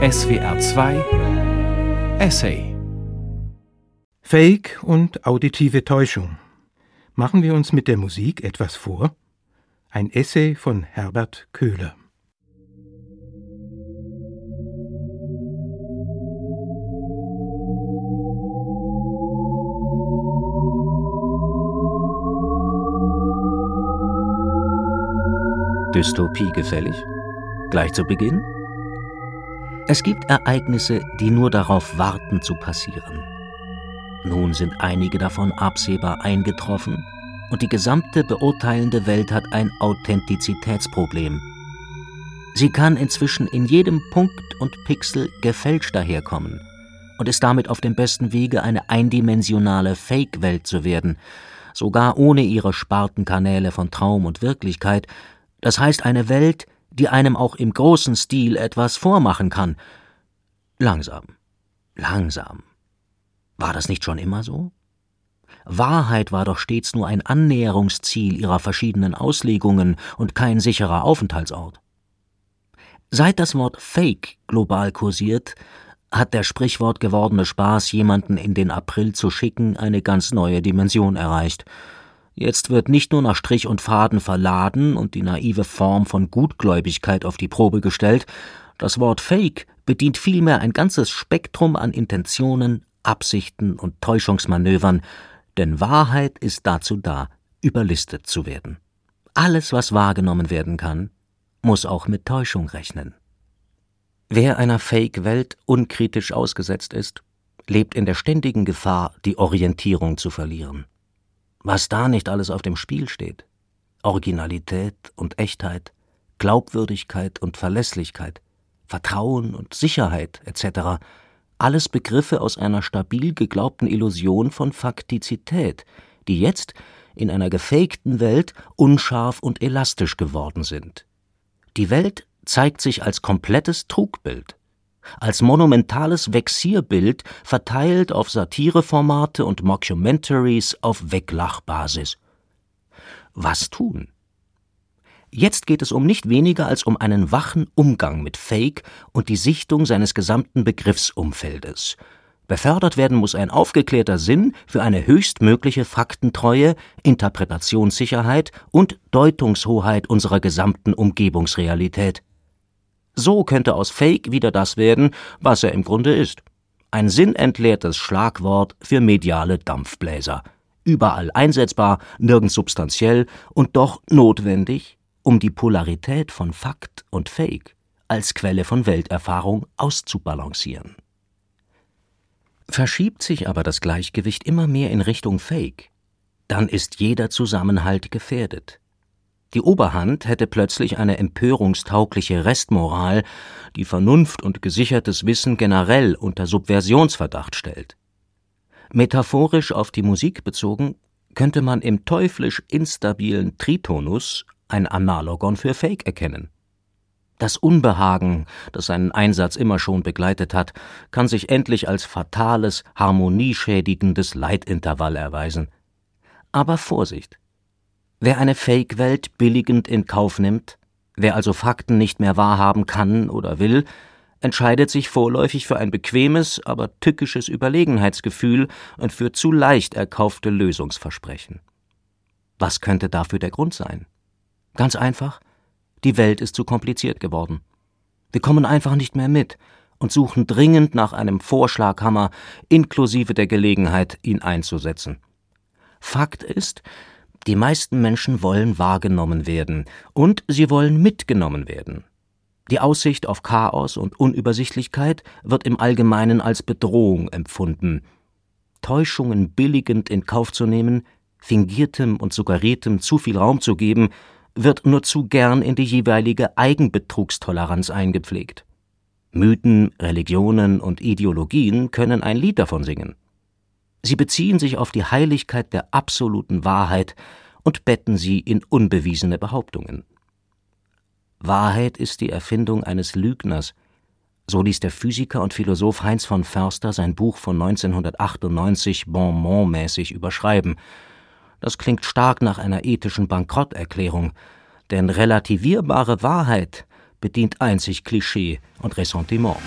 SWR 2 Essay Fake und auditive Täuschung. Machen wir uns mit der Musik etwas vor? Ein Essay von Herbert Köhler. Dystopie gefällig? Gleich zu Beginn? Es gibt Ereignisse, die nur darauf warten zu passieren. Nun sind einige davon absehbar eingetroffen und die gesamte beurteilende Welt hat ein Authentizitätsproblem. Sie kann inzwischen in jedem Punkt und Pixel gefälscht daherkommen und ist damit auf dem besten Wege, eine eindimensionale Fake-Welt zu werden, sogar ohne ihre Spartenkanäle von Traum und Wirklichkeit, das heißt eine Welt, die einem auch im großen Stil etwas vormachen kann. Langsam, langsam. War das nicht schon immer so? Wahrheit war doch stets nur ein Annäherungsziel ihrer verschiedenen Auslegungen und kein sicherer Aufenthaltsort. Seit das Wort Fake global kursiert, hat der Sprichwort gewordene Spaß, jemanden in den April zu schicken, eine ganz neue Dimension erreicht – Jetzt wird nicht nur nach Strich und Faden verladen und die naive Form von Gutgläubigkeit auf die Probe gestellt, das Wort Fake bedient vielmehr ein ganzes Spektrum an Intentionen, Absichten und Täuschungsmanövern, denn Wahrheit ist dazu da, überlistet zu werden. Alles, was wahrgenommen werden kann, muss auch mit Täuschung rechnen. Wer einer Fake-Welt unkritisch ausgesetzt ist, lebt in der ständigen Gefahr, die Orientierung zu verlieren. Was da nicht alles auf dem Spiel steht. Originalität und Echtheit, Glaubwürdigkeit und Verlässlichkeit, Vertrauen und Sicherheit etc. Alles Begriffe aus einer stabil geglaubten Illusion von Faktizität, die jetzt in einer gefakten Welt unscharf und elastisch geworden sind. Die Welt zeigt sich als komplettes Trugbild als monumentales Vexierbild verteilt auf Satireformate und Mockumentaries auf Weglachbasis. Was tun? Jetzt geht es um nicht weniger als um einen wachen Umgang mit Fake und die Sichtung seines gesamten Begriffsumfeldes. Befördert werden muss ein aufgeklärter Sinn für eine höchstmögliche Faktentreue, Interpretationssicherheit und Deutungshoheit unserer gesamten Umgebungsrealität. So könnte aus Fake wieder das werden, was er im Grunde ist. Ein sinnentleertes Schlagwort für mediale Dampfbläser. Überall einsetzbar, nirgends substanziell und doch notwendig, um die Polarität von Fakt und Fake als Quelle von Welterfahrung auszubalancieren. Verschiebt sich aber das Gleichgewicht immer mehr in Richtung Fake, dann ist jeder Zusammenhalt gefährdet. Die Oberhand hätte plötzlich eine empörungstaugliche Restmoral, die Vernunft und gesichertes Wissen generell unter Subversionsverdacht stellt. Metaphorisch auf die Musik bezogen, könnte man im teuflisch instabilen Tritonus ein Analogon für Fake erkennen. Das Unbehagen, das seinen Einsatz immer schon begleitet hat, kann sich endlich als fatales, harmonieschädigendes Leitintervall erweisen. Aber Vorsicht! Wer eine Fake-Welt billigend in Kauf nimmt, wer also Fakten nicht mehr wahrhaben kann oder will, entscheidet sich vorläufig für ein bequemes, aber tückisches Überlegenheitsgefühl und für zu leicht erkaufte Lösungsversprechen. Was könnte dafür der Grund sein? Ganz einfach, die Welt ist zu kompliziert geworden. Wir kommen einfach nicht mehr mit und suchen dringend nach einem Vorschlaghammer inklusive der Gelegenheit, ihn einzusetzen. Fakt ist, die meisten Menschen wollen wahrgenommen werden und sie wollen mitgenommen werden. Die Aussicht auf Chaos und Unübersichtlichkeit wird im Allgemeinen als Bedrohung empfunden. Täuschungen billigend in Kauf zu nehmen, fingiertem und suggeriertem zu viel Raum zu geben, wird nur zu gern in die jeweilige Eigenbetrugstoleranz eingepflegt. Mythen, Religionen und Ideologien können ein Lied davon singen. Sie beziehen sich auf die Heiligkeit der absoluten Wahrheit und betten sie in unbewiesene Behauptungen. Wahrheit ist die Erfindung eines Lügners, so ließ der Physiker und Philosoph Heinz von Förster sein Buch von 1998 bonmontmäßig überschreiben. Das klingt stark nach einer ethischen Bankrotterklärung, denn relativierbare Wahrheit bedient einzig Klischee und Ressentiment.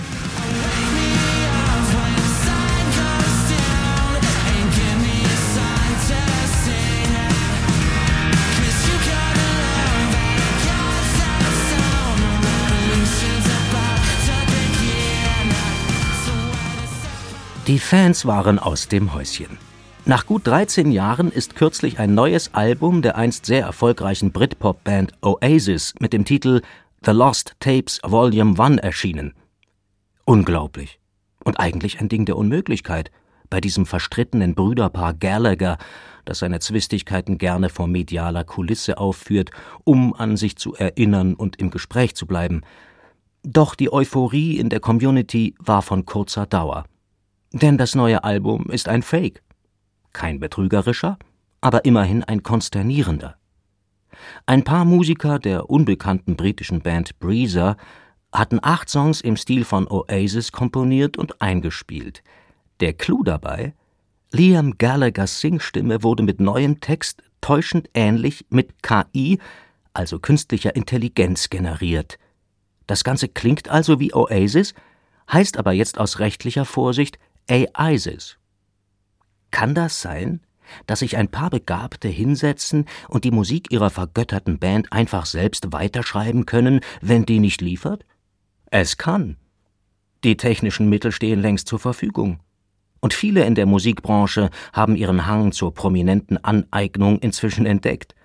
Die Fans waren aus dem Häuschen. Nach gut 13 Jahren ist kürzlich ein neues Album der einst sehr erfolgreichen Britpop-Band Oasis mit dem Titel The Lost Tapes Volume 1 erschienen. Unglaublich. Und eigentlich ein Ding der Unmöglichkeit bei diesem verstrittenen Brüderpaar Gallagher, das seine Zwistigkeiten gerne vor medialer Kulisse aufführt, um an sich zu erinnern und im Gespräch zu bleiben. Doch die Euphorie in der Community war von kurzer Dauer. Denn das neue Album ist ein Fake. Kein betrügerischer, aber immerhin ein konsternierender. Ein paar Musiker der unbekannten britischen Band Breezer hatten acht Songs im Stil von Oasis komponiert und eingespielt. Der Clou dabei? Liam Gallaghers Singstimme wurde mit neuem Text täuschend ähnlich mit KI, also künstlicher Intelligenz, generiert. Das Ganze klingt also wie Oasis, heißt aber jetzt aus rechtlicher Vorsicht AISIS. Kann das sein, dass sich ein paar Begabte hinsetzen und die Musik ihrer vergötterten Band einfach selbst weiterschreiben können, wenn die nicht liefert? Es kann. Die technischen Mittel stehen längst zur Verfügung. Und viele in der Musikbranche haben ihren Hang zur prominenten Aneignung inzwischen entdeckt.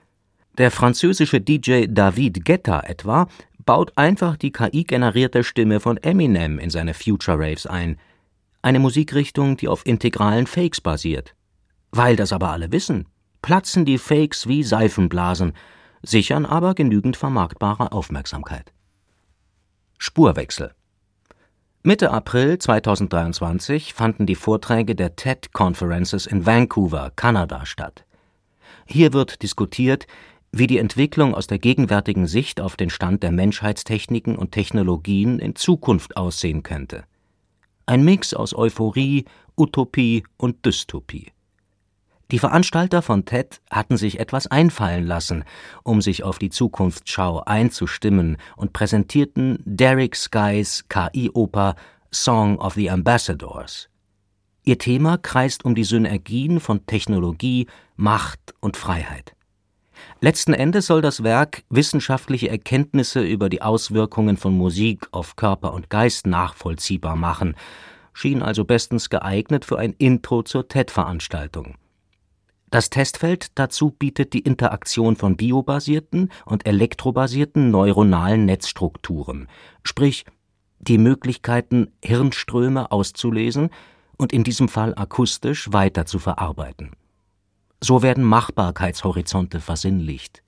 Der französische DJ David Guetta etwa baut einfach die KI-generierte Stimme von Eminem in seine Future Raves ein – eine Musikrichtung, die auf integralen Fakes basiert. Weil das aber alle wissen, platzen die Fakes wie Seifenblasen, sichern aber genügend vermarktbare Aufmerksamkeit. Spurwechsel Mitte April 2023 fanden die Vorträge der TED Conferences in Vancouver, Kanada statt. Hier wird diskutiert, wie die Entwicklung aus der gegenwärtigen Sicht auf den Stand der Menschheitstechniken und Technologien in Zukunft aussehen könnte. Ein Mix aus Euphorie, Utopie und Dystopie. Die Veranstalter von TED hatten sich etwas einfallen lassen, um sich auf die Zukunftsschau einzustimmen und präsentierten Derek Skys KI-Oper Song of the Ambassadors. Ihr Thema kreist um die Synergien von Technologie, Macht und Freiheit. Letzten Endes soll das Werk wissenschaftliche Erkenntnisse über die Auswirkungen von Musik auf Körper und Geist nachvollziehbar machen, schien also bestens geeignet für ein Intro zur TED-Veranstaltung. Das Testfeld dazu bietet die Interaktion von biobasierten und elektrobasierten neuronalen Netzstrukturen, sprich die Möglichkeiten, Hirnströme auszulesen und in diesem Fall akustisch weiter zu verarbeiten. So werden Machbarkeitshorizonte versinnlicht.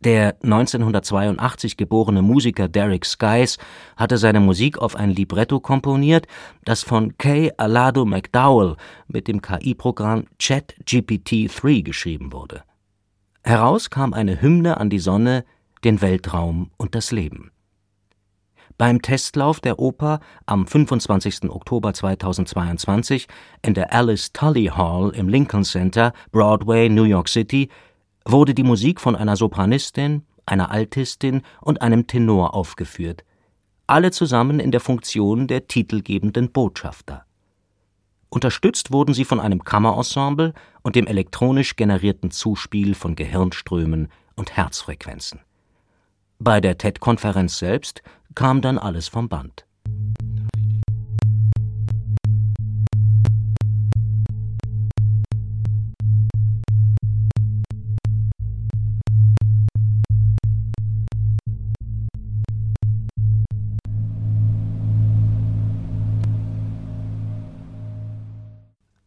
Der 1982 geborene Musiker Derek Skies hatte seine Musik auf ein Libretto komponiert, das von Kay Alado McDowell mit dem KI-Programm ChatGPT-3 geschrieben wurde. Heraus kam eine Hymne an die Sonne, den Weltraum und das Leben. Beim Testlauf der Oper am 25. Oktober 2022 in der Alice Tully Hall im Lincoln Center, Broadway, New York City, wurde die Musik von einer Sopranistin, einer Altistin und einem Tenor aufgeführt, alle zusammen in der Funktion der titelgebenden Botschafter. Unterstützt wurden sie von einem Kammerensemble und dem elektronisch generierten Zuspiel von Gehirnströmen und Herzfrequenzen. Bei der TED-Konferenz selbst kam dann alles vom Band.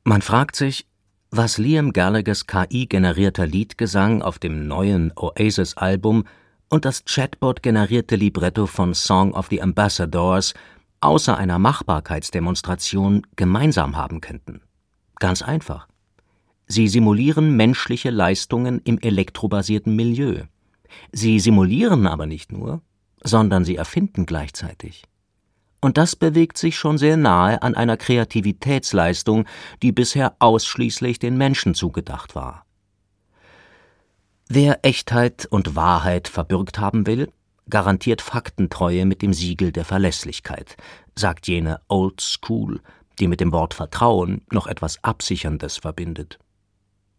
Man fragt sich, was Liam Gallaghers KI-generierter Liedgesang auf dem neuen Oasis-Album und das Chatbot-generierte Libretto von Song of the Ambassadors außer einer Machbarkeitsdemonstration gemeinsam haben könnten. Ganz einfach. Sie simulieren menschliche Leistungen im elektrobasierten Milieu. Sie simulieren aber nicht nur, sondern sie erfinden gleichzeitig. Und das bewegt sich schon sehr nahe an einer Kreativitätsleistung, die bisher ausschließlich den Menschen zugedacht war. Wer Echtheit und Wahrheit verbürgt haben will, garantiert Faktentreue mit dem Siegel der Verlässlichkeit, sagt jene Old School, die mit dem Wort Vertrauen noch etwas Absicherndes verbindet.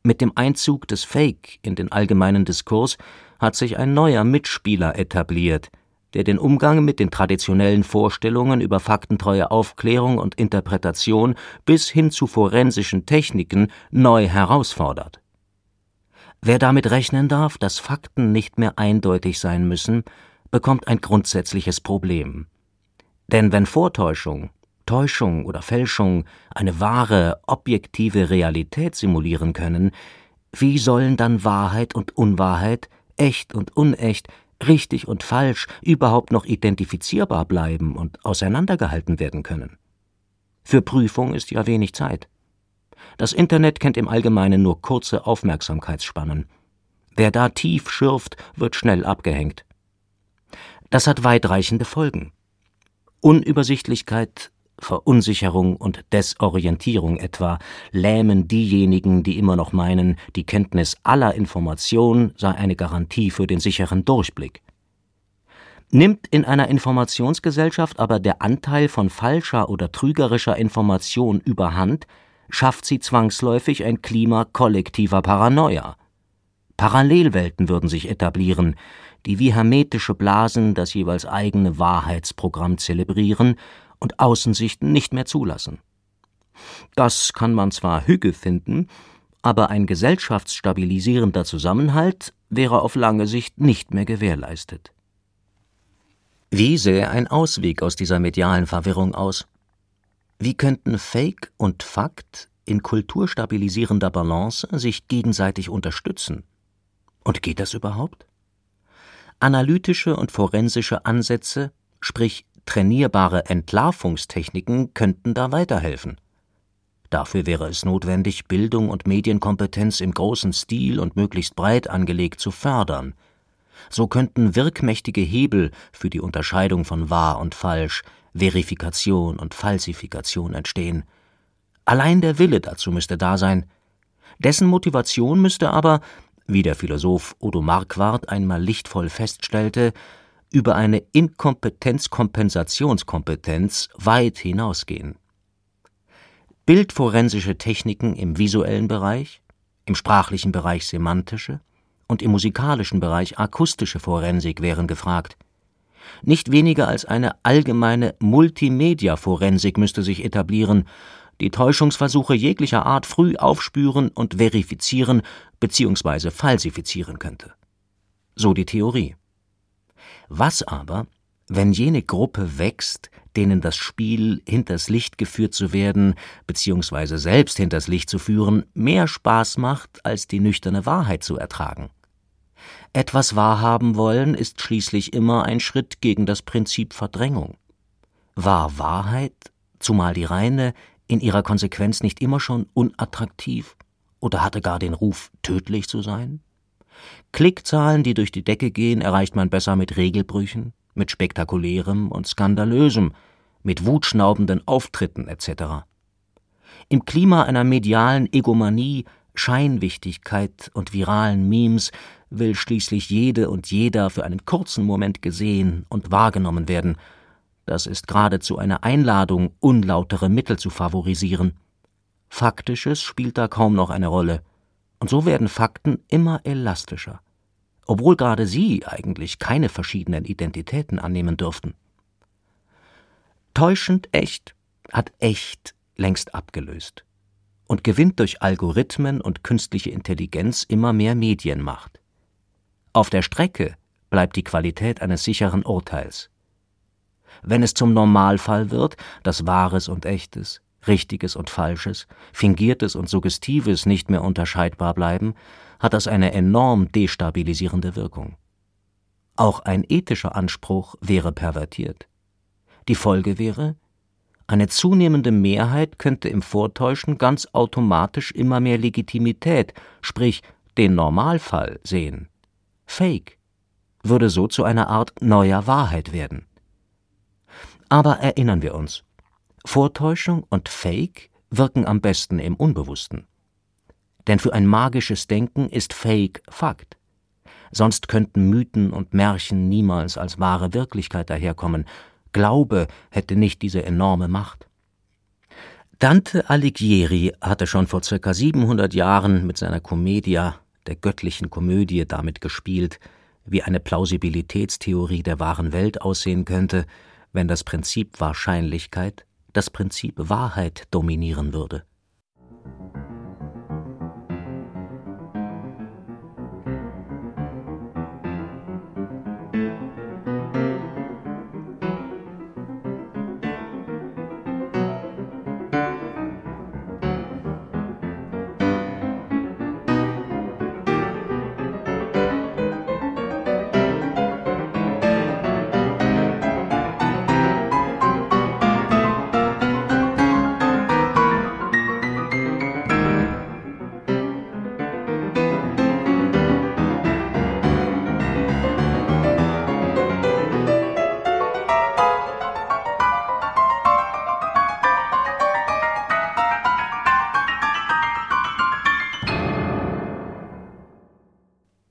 Mit dem Einzug des Fake in den allgemeinen Diskurs hat sich ein neuer Mitspieler etabliert, der den Umgang mit den traditionellen Vorstellungen über faktentreue Aufklärung und Interpretation bis hin zu forensischen Techniken neu herausfordert. Wer damit rechnen darf, dass Fakten nicht mehr eindeutig sein müssen, bekommt ein grundsätzliches Problem. Denn wenn Vortäuschung, Täuschung oder Fälschung eine wahre, objektive Realität simulieren können, wie sollen dann Wahrheit und Unwahrheit, echt und unecht, richtig und falsch überhaupt noch identifizierbar bleiben und auseinandergehalten werden können? Für Prüfung ist ja wenig Zeit. Das Internet kennt im Allgemeinen nur kurze Aufmerksamkeitsspannen. Wer da tief schürft, wird schnell abgehängt. Das hat weitreichende Folgen. Unübersichtlichkeit, Verunsicherung und Desorientierung etwa lähmen diejenigen, die immer noch meinen, die Kenntnis aller Information sei eine Garantie für den sicheren Durchblick. Nimmt in einer Informationsgesellschaft aber der Anteil von falscher oder trügerischer Information überhand, schafft sie zwangsläufig ein Klima kollektiver Paranoia. Parallelwelten würden sich etablieren, die wie hermetische Blasen das jeweils eigene Wahrheitsprogramm zelebrieren und Außensichten nicht mehr zulassen. Das kann man zwar Hüge finden, aber ein gesellschaftsstabilisierender Zusammenhalt wäre auf lange Sicht nicht mehr gewährleistet. Wie sähe ein Ausweg aus dieser medialen Verwirrung aus? Wie könnten Fake und Fakt in kulturstabilisierender Balance sich gegenseitig unterstützen? Und geht das überhaupt? Analytische und forensische Ansätze, sprich Trainierbare Entlarvungstechniken könnten da weiterhelfen. Dafür wäre es notwendig, Bildung und Medienkompetenz im großen Stil und möglichst breit angelegt zu fördern. So könnten wirkmächtige Hebel für die Unterscheidung von wahr und falsch, Verifikation und Falsifikation entstehen. Allein der Wille dazu müsste da sein. Dessen Motivation müsste aber, wie der Philosoph Odo Marquardt einmal lichtvoll feststellte, über eine Inkompetenz-Kompensationskompetenz weit hinausgehen. Bildforensische Techniken im visuellen Bereich, im sprachlichen Bereich semantische und im musikalischen Bereich akustische Forensik wären gefragt. Nicht weniger als eine allgemeine Multimedia-Forensik müsste sich etablieren, die Täuschungsversuche jeglicher Art früh aufspüren und verifizieren bzw. falsifizieren könnte. So die Theorie. Was aber, wenn jene Gruppe wächst, denen das Spiel, hinters Licht geführt zu werden, beziehungsweise selbst hinters Licht zu führen, mehr Spaß macht, als die nüchterne Wahrheit zu ertragen? Etwas wahrhaben wollen ist schließlich immer ein Schritt gegen das Prinzip Verdrängung. War Wahrheit, zumal die reine, in ihrer Konsequenz nicht immer schon unattraktiv oder hatte gar den Ruf, tödlich zu sein? Klickzahlen, die durch die Decke gehen, erreicht man besser mit Regelbrüchen, mit spektakulärem und skandalösem, mit wutschnaubenden Auftritten etc. Im Klima einer medialen Egomanie, Scheinwichtigkeit und viralen Memes will schließlich jede und jeder für einen kurzen Moment gesehen und wahrgenommen werden. Das ist geradezu eine Einladung, unlautere Mittel zu favorisieren. Faktisches spielt da kaum noch eine Rolle. Und so werden Fakten immer elastischer, obwohl gerade sie eigentlich keine verschiedenen Identitäten annehmen dürften. Täuschend echt hat echt längst abgelöst und gewinnt durch Algorithmen und künstliche Intelligenz immer mehr Medienmacht. Auf der Strecke bleibt die Qualität eines sicheren Urteils. Wenn es zum Normalfall wird, dass Wahres und Echtes, Richtiges und Falsches, Fingiertes und Suggestives nicht mehr unterscheidbar bleiben, hat das eine enorm destabilisierende Wirkung. Auch ein ethischer Anspruch wäre pervertiert. Die Folge wäre, eine zunehmende Mehrheit könnte im Vortäuschen ganz automatisch immer mehr Legitimität, sprich den Normalfall sehen. Fake würde so zu einer Art neuer Wahrheit werden. Aber erinnern wir uns, Vortäuschung und Fake wirken am besten im Unbewussten. Denn für ein magisches Denken ist Fake Fakt. sonst könnten Mythen und Märchen niemals als wahre Wirklichkeit daherkommen. Glaube hätte nicht diese enorme Macht. Dante Alighieri hatte schon vor circa 700 Jahren mit seiner Commedia, der göttlichen Komödie, damit gespielt, wie eine Plausibilitätstheorie der wahren Welt aussehen könnte, wenn das Prinzip Wahrscheinlichkeit das Prinzip Wahrheit dominieren würde.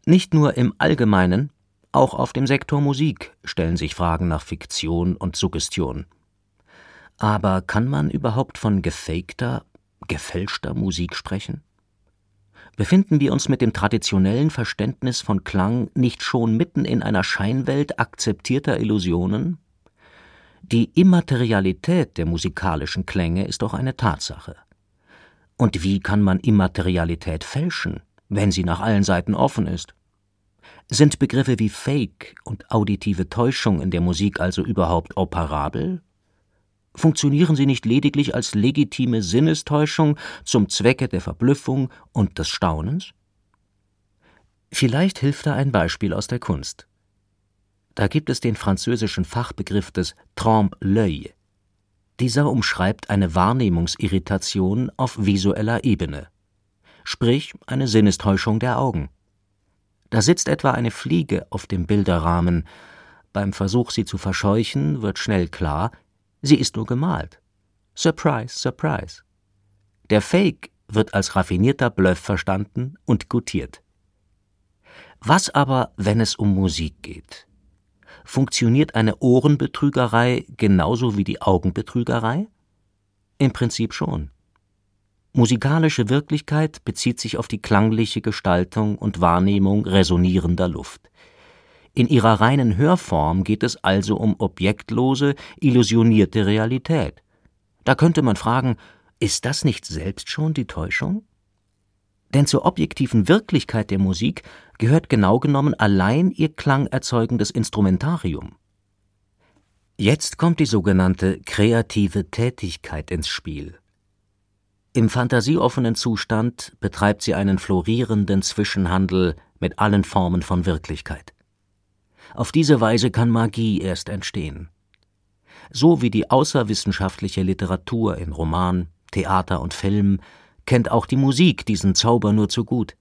Nicht nur im Allgemeinen, auch auf dem Sektor Musik stellen sich Fragen nach Fiktion und Suggestion. Aber kann man überhaupt von gefakter, gefälschter Musik sprechen? Befinden wir uns mit dem traditionellen Verständnis von Klang nicht schon mitten in einer Scheinwelt akzeptierter Illusionen? Die Immaterialität der musikalischen Klänge ist doch eine Tatsache. Und wie kann man Immaterialität fälschen, wenn sie nach allen Seiten offen ist? Sind Begriffe wie Fake und auditive Täuschung in der Musik also überhaupt operabel? Funktionieren sie nicht lediglich als legitime Sinnestäuschung zum Zwecke der Verblüffung und des Staunens? Vielleicht hilft da ein Beispiel aus der Kunst. Da gibt es den französischen Fachbegriff des trompe l'œil. Dieser umschreibt eine Wahrnehmungsirritation auf visueller Ebene, sprich eine Sinnestäuschung der Augen. Da sitzt etwa eine Fliege auf dem Bilderrahmen. Beim Versuch, sie zu verscheuchen, wird schnell klar, sie ist nur gemalt. Surprise, surprise. Der Fake wird als raffinierter Bluff verstanden und gutiert. Was aber, wenn es um Musik geht? Funktioniert eine Ohrenbetrügerei genauso wie die Augenbetrügerei? Im Prinzip schon. Musikalische Wirklichkeit bezieht sich auf die klangliche Gestaltung und Wahrnehmung resonierender Luft. In ihrer reinen Hörform geht es also um objektlose, illusionierte Realität. Da könnte man fragen, ist das nicht selbst schon die Täuschung? Denn zur objektiven Wirklichkeit der Musik gehört genau genommen allein ihr klangerzeugendes Instrumentarium. Jetzt kommt die sogenannte kreative Tätigkeit ins Spiel. Im fantasieoffenen Zustand betreibt sie einen florierenden Zwischenhandel mit allen Formen von Wirklichkeit. Auf diese Weise kann Magie erst entstehen. So wie die außerwissenschaftliche Literatur in Roman, Theater und Film kennt auch die Musik diesen Zauber nur zu gut.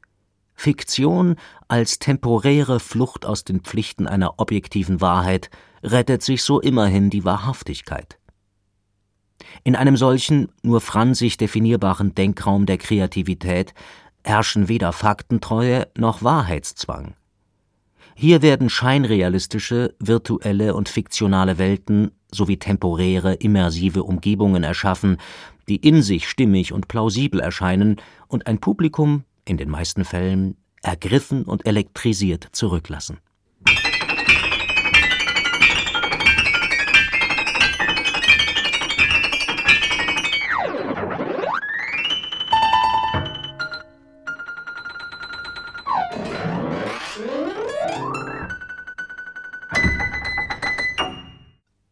Fiktion als temporäre Flucht aus den Pflichten einer objektiven Wahrheit rettet sich so immerhin die Wahrhaftigkeit. In einem solchen, nur fransig definierbaren Denkraum der Kreativität herrschen weder Faktentreue noch Wahrheitszwang. Hier werden scheinrealistische, virtuelle und fiktionale Welten sowie temporäre, immersive Umgebungen erschaffen, die in sich stimmig und plausibel erscheinen und ein Publikum, in den meisten Fällen, ergriffen und elektrisiert zurücklassen.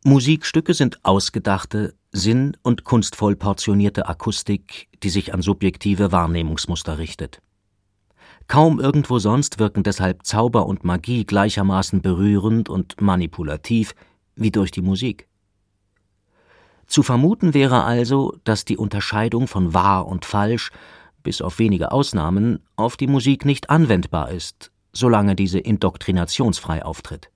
Musikstücke sind ausgedachte, sinn- und kunstvoll portionierte Akustik, die sich an subjektive Wahrnehmungsmuster richtet. Kaum irgendwo sonst wirken deshalb Zauber und Magie gleichermaßen berührend und manipulativ wie durch die Musik. Zu vermuten wäre also, dass die Unterscheidung von wahr und falsch, bis auf wenige Ausnahmen, auf die Musik nicht anwendbar ist, solange diese indoktrinationsfrei auftritt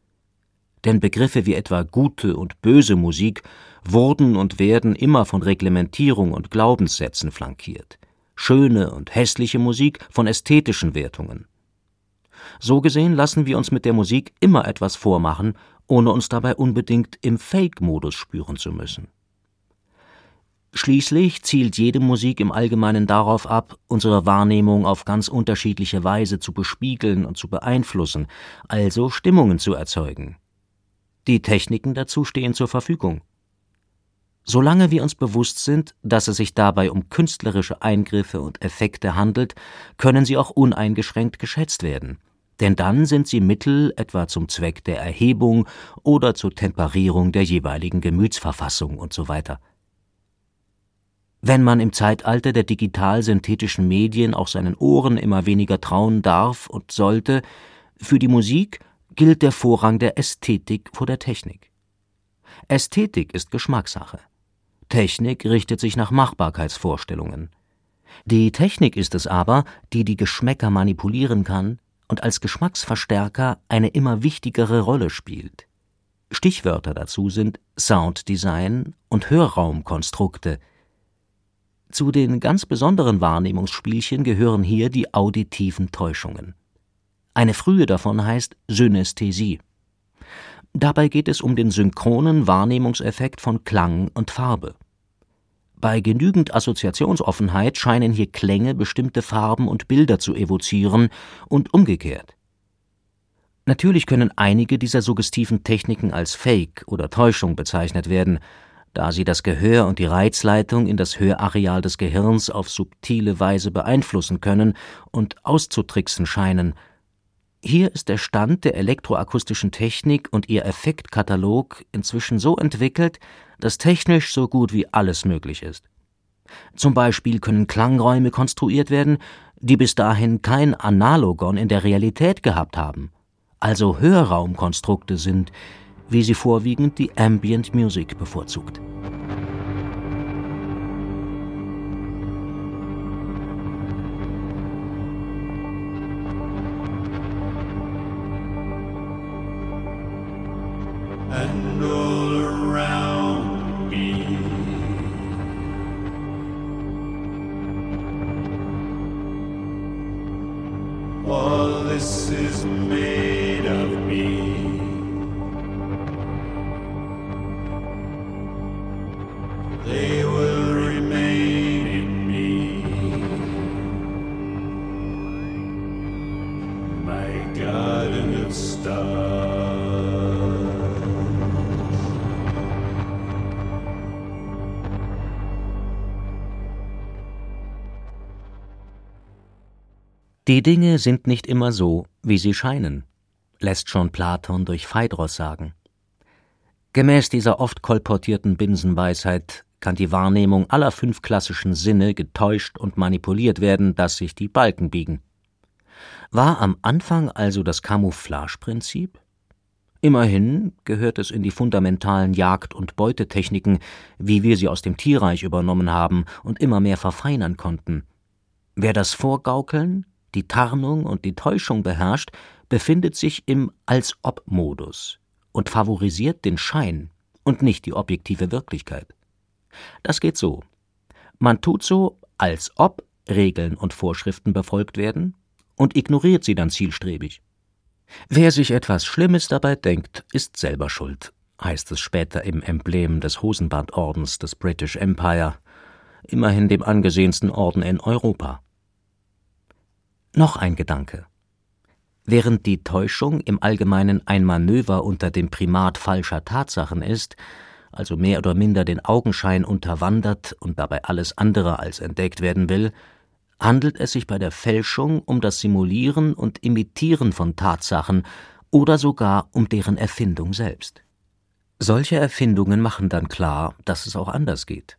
denn Begriffe wie etwa gute und böse Musik wurden und werden immer von Reglementierung und Glaubenssätzen flankiert, schöne und hässliche Musik von ästhetischen Wertungen. So gesehen lassen wir uns mit der Musik immer etwas vormachen, ohne uns dabei unbedingt im Fake-Modus spüren zu müssen. Schließlich zielt jede Musik im Allgemeinen darauf ab, unsere Wahrnehmung auf ganz unterschiedliche Weise zu bespiegeln und zu beeinflussen, also Stimmungen zu erzeugen. Die Techniken dazu stehen zur Verfügung. Solange wir uns bewusst sind, dass es sich dabei um künstlerische Eingriffe und Effekte handelt, können sie auch uneingeschränkt geschätzt werden, denn dann sind sie Mittel etwa zum Zweck der Erhebung oder zur Temperierung der jeweiligen Gemütsverfassung usw. So wenn man im Zeitalter der digital-synthetischen Medien auch seinen Ohren immer weniger trauen darf und sollte, für die Musik gilt der Vorrang der Ästhetik vor der Technik. Ästhetik ist Geschmackssache. Technik richtet sich nach Machbarkeitsvorstellungen. Die Technik ist es aber, die die Geschmäcker manipulieren kann und als Geschmacksverstärker eine immer wichtigere Rolle spielt. Stichwörter dazu sind Sounddesign und Hörraumkonstrukte, zu den ganz besonderen Wahrnehmungsspielchen gehören hier die auditiven Täuschungen. Eine frühe davon heißt Synästhesie. Dabei geht es um den synchronen Wahrnehmungseffekt von Klang und Farbe. Bei genügend Assoziationsoffenheit scheinen hier Klänge bestimmte Farben und Bilder zu evozieren und umgekehrt. Natürlich können einige dieser suggestiven Techniken als Fake oder Täuschung bezeichnet werden, da sie das Gehör und die Reizleitung in das Hörareal des Gehirns auf subtile Weise beeinflussen können und auszutricksen scheinen. Hier ist der Stand der elektroakustischen Technik und ihr Effektkatalog inzwischen so entwickelt, dass technisch so gut wie alles möglich ist. Zum Beispiel können Klangräume konstruiert werden, die bis dahin kein Analogon in der Realität gehabt haben, also Hörraumkonstrukte sind, wie sie vorwiegend die Ambient Music bevorzugt. Die Dinge sind nicht immer so, wie sie scheinen, lässt schon Platon durch Phaedros sagen. Gemäß dieser oft kolportierten Binsenweisheit kann die Wahrnehmung aller fünf klassischen Sinne getäuscht und manipuliert werden, dass sich die Balken biegen. War am Anfang also das Camouflage-Prinzip? Immerhin gehört es in die fundamentalen Jagd- und Beutetechniken, wie wir sie aus dem Tierreich übernommen haben und immer mehr verfeinern konnten. Wer das Vorgaukeln, die Tarnung und die Täuschung beherrscht, befindet sich im Als-ob-Modus und favorisiert den Schein und nicht die objektive Wirklichkeit. Das geht so. Man tut so, als ob Regeln und Vorschriften befolgt werden und ignoriert sie dann zielstrebig. Wer sich etwas Schlimmes dabei denkt, ist selber schuld, heißt es später im Emblem des Hosenbandordens des British Empire, immerhin dem angesehensten Orden in Europa. Noch ein Gedanke. Während die Täuschung im Allgemeinen ein Manöver unter dem Primat falscher Tatsachen ist, also mehr oder minder den Augenschein unterwandert und dabei alles andere als entdeckt werden will, handelt es sich bei der Fälschung um das Simulieren und Imitieren von Tatsachen oder sogar um deren Erfindung selbst. Solche Erfindungen machen dann klar, dass es auch anders geht.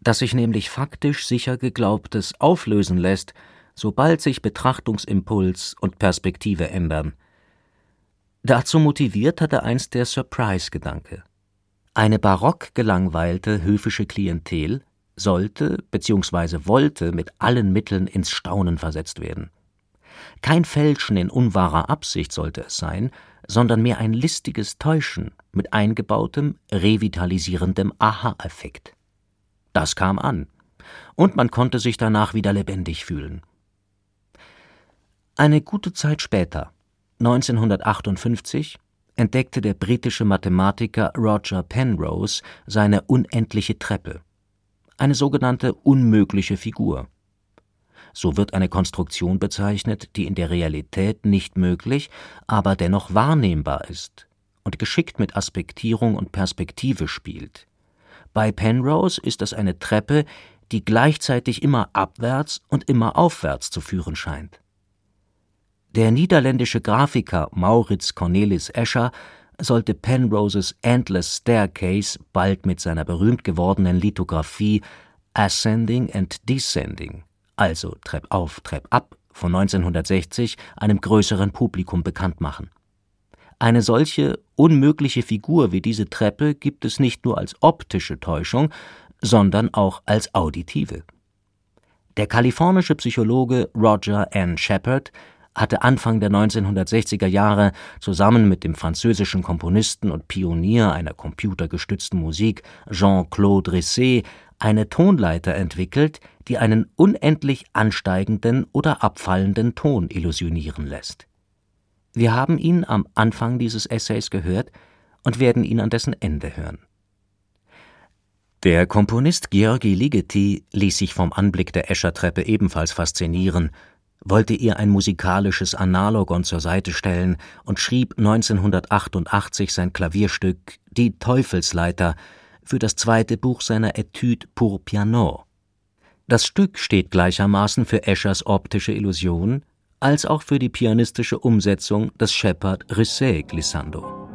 Dass sich nämlich faktisch sicher Geglaubtes auflösen lässt, sobald sich Betrachtungsimpuls und Perspektive ändern. Dazu motiviert hatte einst der Surprise-Gedanke. Eine barock gelangweilte höfische Klientel sollte bzw. wollte mit allen Mitteln ins Staunen versetzt werden. Kein Fälschen in unwahrer Absicht sollte es sein, sondern mehr ein listiges Täuschen mit eingebautem, revitalisierendem Aha-Effekt. Das kam an, und man konnte sich danach wieder lebendig fühlen. Eine gute Zeit später, 1958, entdeckte der britische Mathematiker Roger Penrose seine unendliche Treppe, eine sogenannte unmögliche Figur. So wird eine Konstruktion bezeichnet, die in der Realität nicht möglich, aber dennoch wahrnehmbar ist und geschickt mit Aspektierung und Perspektive spielt. Bei Penrose ist es eine Treppe, die gleichzeitig immer abwärts und immer aufwärts zu führen scheint. Der niederländische Grafiker Maurits Cornelis Escher sollte Penroses Endless Staircase bald mit seiner berühmt gewordenen Lithografie Ascending and Descending, also Trepp auf, Trepp ab von 1960 einem größeren Publikum bekannt machen. Eine solche unmögliche Figur wie diese Treppe gibt es nicht nur als optische Täuschung, sondern auch als auditive. Der kalifornische Psychologe Roger N. Shepard hatte Anfang der 1960er Jahre zusammen mit dem französischen Komponisten und Pionier einer computergestützten Musik Jean-Claude Risset eine Tonleiter entwickelt, die einen unendlich ansteigenden oder abfallenden Ton illusionieren lässt. Wir haben ihn am Anfang dieses Essays gehört und werden ihn an dessen Ende hören. Der Komponist Georgi Ligeti ließ sich vom Anblick der Eschertreppe ebenfalls faszinieren, wollte ihr ein musikalisches Analogon zur Seite stellen und schrieb 1988 sein Klavierstück Die Teufelsleiter für das zweite Buch seiner Etude pour Piano. Das Stück steht gleichermaßen für Eschers optische Illusion als auch für die pianistische Umsetzung des Shepard-Risset-Glissando.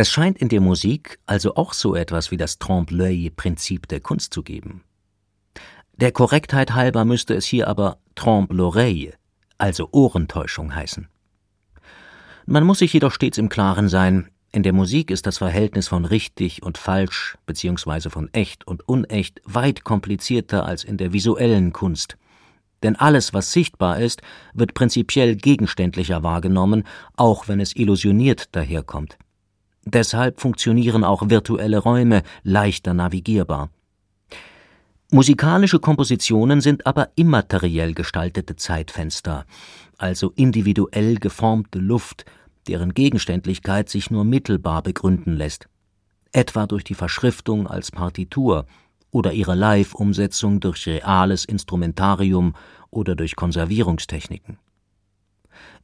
Es scheint in der Musik also auch so etwas wie das Trompe-l'œil-Prinzip der Kunst zu geben. Der Korrektheit halber müsste es hier aber Trompe l'oreille, also Ohrentäuschung heißen. Man muss sich jedoch stets im Klaren sein, in der Musik ist das Verhältnis von richtig und falsch bzw. von echt und unecht weit komplizierter als in der visuellen Kunst. Denn alles, was sichtbar ist, wird prinzipiell gegenständlicher wahrgenommen, auch wenn es illusioniert daherkommt. Deshalb funktionieren auch virtuelle Räume leichter navigierbar. Musikalische Kompositionen sind aber immateriell gestaltete Zeitfenster, also individuell geformte Luft, deren Gegenständlichkeit sich nur mittelbar begründen lässt, etwa durch die Verschriftung als Partitur oder ihre Live-Umsetzung durch reales Instrumentarium oder durch Konservierungstechniken.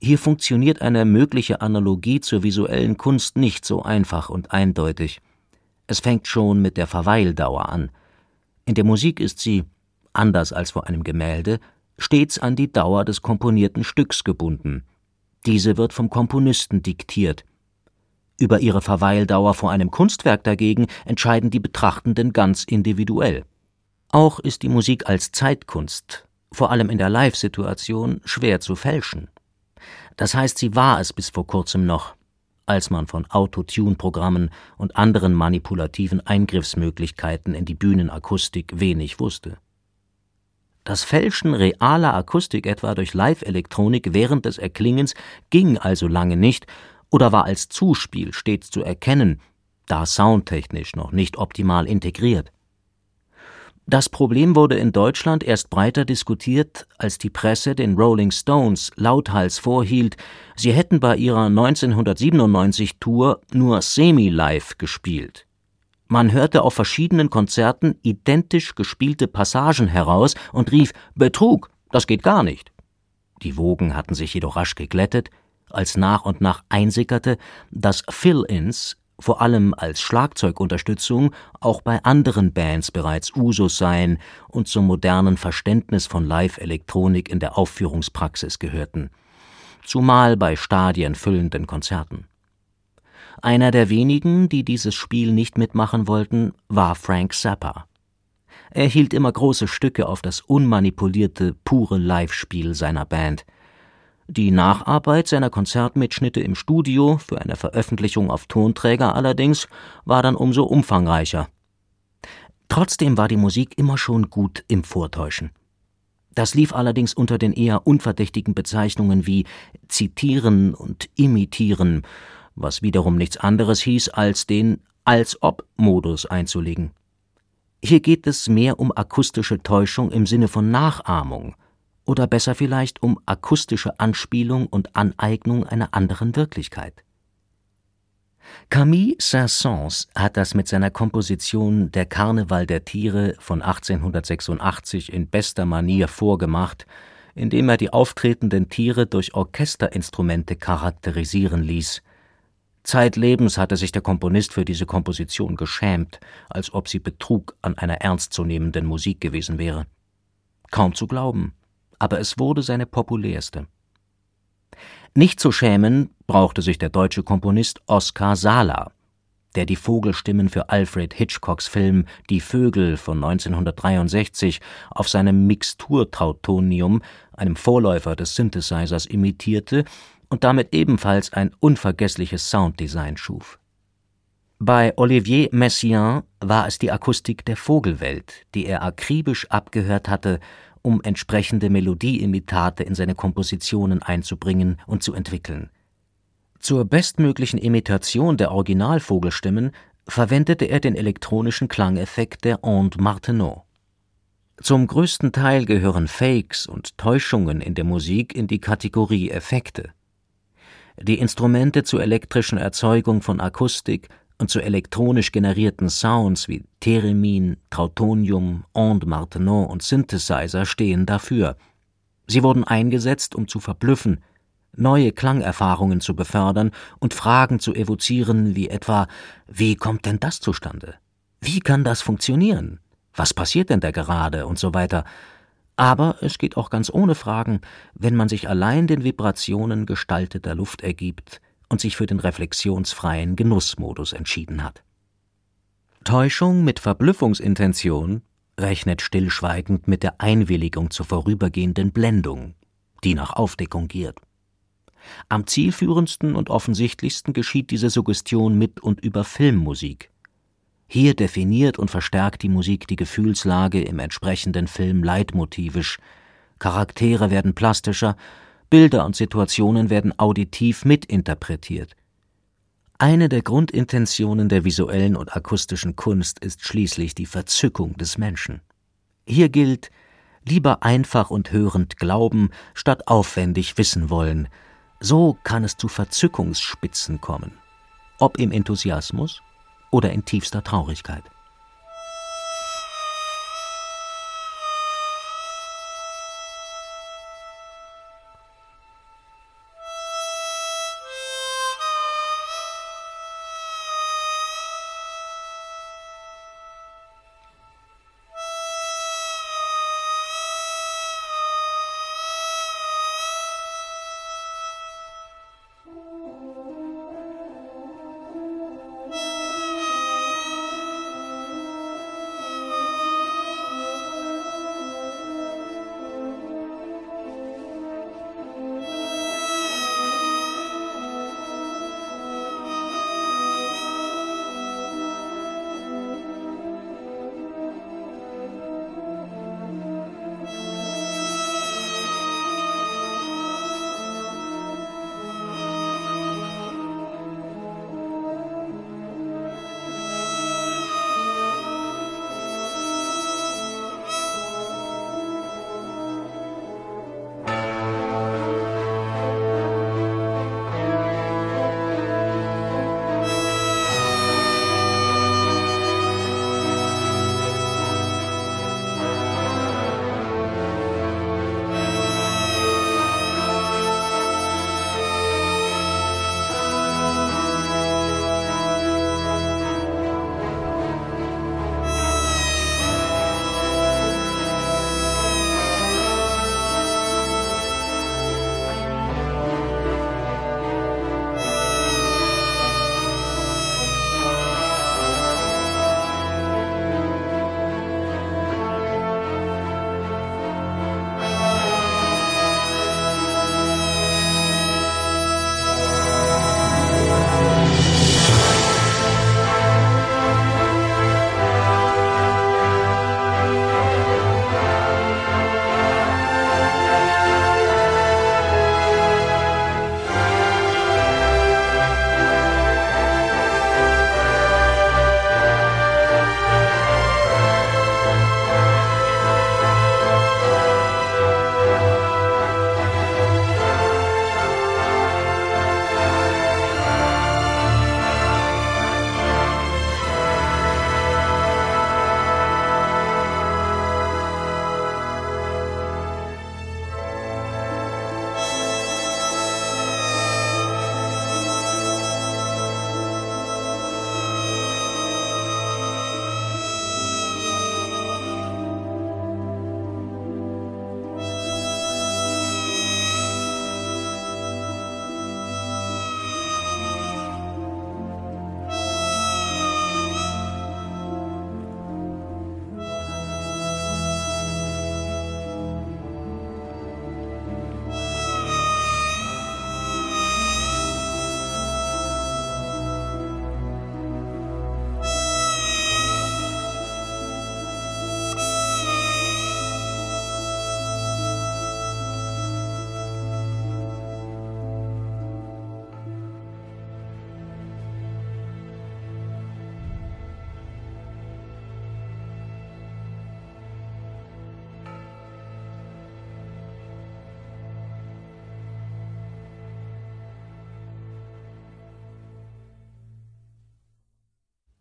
Hier funktioniert eine mögliche Analogie zur visuellen Kunst nicht so einfach und eindeutig. Es fängt schon mit der Verweildauer an. In der Musik ist sie, anders als vor einem Gemälde, stets an die Dauer des komponierten Stücks gebunden. Diese wird vom Komponisten diktiert. Über ihre Verweildauer vor einem Kunstwerk dagegen entscheiden die Betrachtenden ganz individuell. Auch ist die Musik als Zeitkunst, vor allem in der Live-Situation, schwer zu fälschen. Das heißt, sie war es bis vor kurzem noch, als man von Autotune-Programmen und anderen manipulativen Eingriffsmöglichkeiten in die Bühnenakustik wenig wusste. Das Fälschen realer Akustik etwa durch Live-Elektronik während des Erklingens ging also lange nicht oder war als Zuspiel stets zu erkennen, da soundtechnisch noch nicht optimal integriert. Das Problem wurde in Deutschland erst breiter diskutiert, als die Presse den Rolling Stones lauthals vorhielt, sie hätten bei ihrer 1997-Tour nur semi-live gespielt. Man hörte auf verschiedenen Konzerten identisch gespielte Passagen heraus und rief Betrug, das geht gar nicht. Die Wogen hatten sich jedoch rasch geglättet, als nach und nach einsickerte, dass Fill-ins vor allem als Schlagzeugunterstützung, auch bei anderen Bands bereits Usus seien und zum modernen Verständnis von Live-Elektronik in der Aufführungspraxis gehörten, zumal bei stadienfüllenden Konzerten. Einer der wenigen, die dieses Spiel nicht mitmachen wollten, war Frank Zappa. Er hielt immer große Stücke auf das unmanipulierte, pure Live-Spiel seiner Band. Die Nacharbeit seiner Konzertmitschnitte im Studio für eine Veröffentlichung auf Tonträger allerdings war dann umso umfangreicher. Trotzdem war die Musik immer schon gut im Vortäuschen. Das lief allerdings unter den eher unverdächtigen Bezeichnungen wie zitieren und imitieren, was wiederum nichts anderes hieß, als den Als-ob-Modus einzulegen. Hier geht es mehr um akustische Täuschung im Sinne von Nachahmung, oder besser vielleicht um akustische Anspielung und Aneignung einer anderen Wirklichkeit. Camille Saint-Saëns hat das mit seiner Komposition Der Karneval der Tiere von 1886 in bester Manier vorgemacht, indem er die auftretenden Tiere durch Orchesterinstrumente charakterisieren ließ. Zeitlebens hatte sich der Komponist für diese Komposition geschämt, als ob sie Betrug an einer ernstzunehmenden Musik gewesen wäre. Kaum zu glauben, aber es wurde seine populärste. Nicht zu schämen brauchte sich der deutsche Komponist Oskar Sala, der die Vogelstimmen für Alfred Hitchcocks Film Die Vögel von 1963 auf seinem Mixturtrautonium, einem Vorläufer des Synthesizers, imitierte und damit ebenfalls ein unvergessliches Sounddesign schuf. Bei Olivier Messiaen war es die Akustik der Vogelwelt, die er akribisch abgehört hatte um entsprechende Melodieimitate in seine Kompositionen einzubringen und zu entwickeln. Zur bestmöglichen Imitation der Originalvogelstimmen verwendete er den elektronischen Klangeffekt der Onde Martenot. Zum größten Teil gehören Fakes und Täuschungen in der Musik in die Kategorie Effekte. Die Instrumente zur elektrischen Erzeugung von Akustik und zu elektronisch generierten Sounds wie Theremin, Trautonium, Onde Martenot und Synthesizer stehen dafür. Sie wurden eingesetzt, um zu verblüffen, neue Klangerfahrungen zu befördern und Fragen zu evozieren, wie etwa Wie kommt denn das zustande? Wie kann das funktionieren? Was passiert denn da gerade? und so weiter. Aber es geht auch ganz ohne Fragen, wenn man sich allein den Vibrationen gestalteter Luft ergibt, und sich für den reflexionsfreien Genussmodus entschieden hat. Täuschung mit Verblüffungsintention rechnet stillschweigend mit der Einwilligung zur vorübergehenden Blendung, die nach Aufdeckung giert. Am zielführendsten und offensichtlichsten geschieht diese Suggestion mit und über Filmmusik. Hier definiert und verstärkt die Musik die Gefühlslage im entsprechenden Film leitmotivisch, Charaktere werden plastischer, Bilder und Situationen werden auditiv mitinterpretiert. Eine der Grundintentionen der visuellen und akustischen Kunst ist schließlich die Verzückung des Menschen. Hier gilt lieber einfach und hörend glauben, statt aufwendig wissen wollen. So kann es zu Verzückungsspitzen kommen, ob im Enthusiasmus oder in tiefster Traurigkeit.